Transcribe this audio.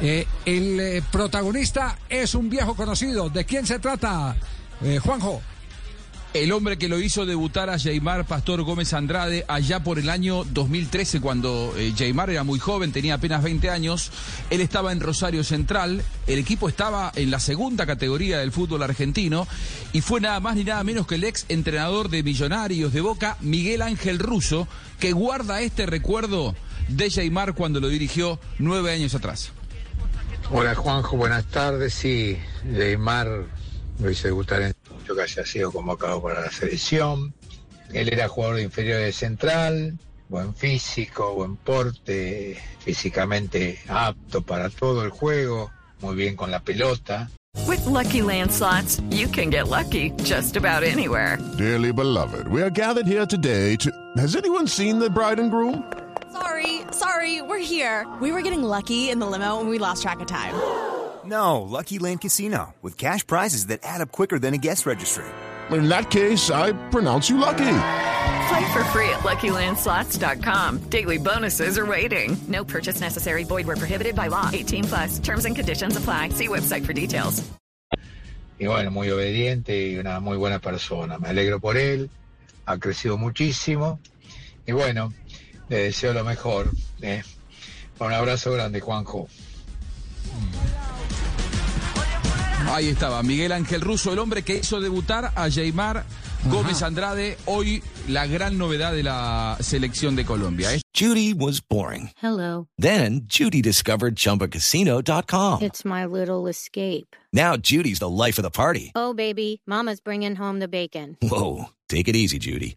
Eh, el eh, protagonista es un viejo conocido. ¿De quién se trata, eh, Juanjo? El hombre que lo hizo debutar a Jaymar Pastor Gómez Andrade allá por el año 2013, cuando eh, era muy joven, tenía apenas 20 años. Él estaba en Rosario Central, el equipo estaba en la segunda categoría del fútbol argentino y fue nada más ni nada menos que el ex entrenador de Millonarios de Boca, Miguel Ángel Russo, que guarda este recuerdo de Jaymar cuando lo dirigió nueve años atrás. Hola Juanjo, buenas tardes. Sí, Neymar lo hice debutar en mucho que haya sido convocado para la selección. Él era jugador de inferior de central, buen físico, buen porte, físicamente apto para todo el juego, muy bien con la pelota. With Lucky Land slots, you can get lucky just about anywhere. Dearly beloved, we are gathered here today to. Has anyone seen the bride and groom? Sorry, sorry, we're here. We were getting lucky in the limo and we lost track of time. No, Lucky Land Casino, with cash prizes that add up quicker than a guest registry. In that case, I pronounce you lucky. Play for free at LuckyLandSlots.com. Daily bonuses are waiting. No purchase necessary. Void were prohibited by law. 18 plus. Terms and conditions apply. See website for details. Y bueno, muy obediente y una muy buena persona. Me alegro por él, ha crecido muchísimo. Y bueno, le deseo lo mejor. ¿eh? Un abrazo grande, Juanjo. Ahí estaba, Miguel Ángel Russo, el hombre que hizo debutar a Jaymar Gómez Andrade, hoy la gran novedad de la selección de Colombia. ¿eh? Judy was boring. Hello. Then Judy discovered ChumbaCasino.com. It's my little escape. Now Judy's the life of the party. Oh, baby, Mama's bringing home the bacon. Whoa, take it easy, Judy.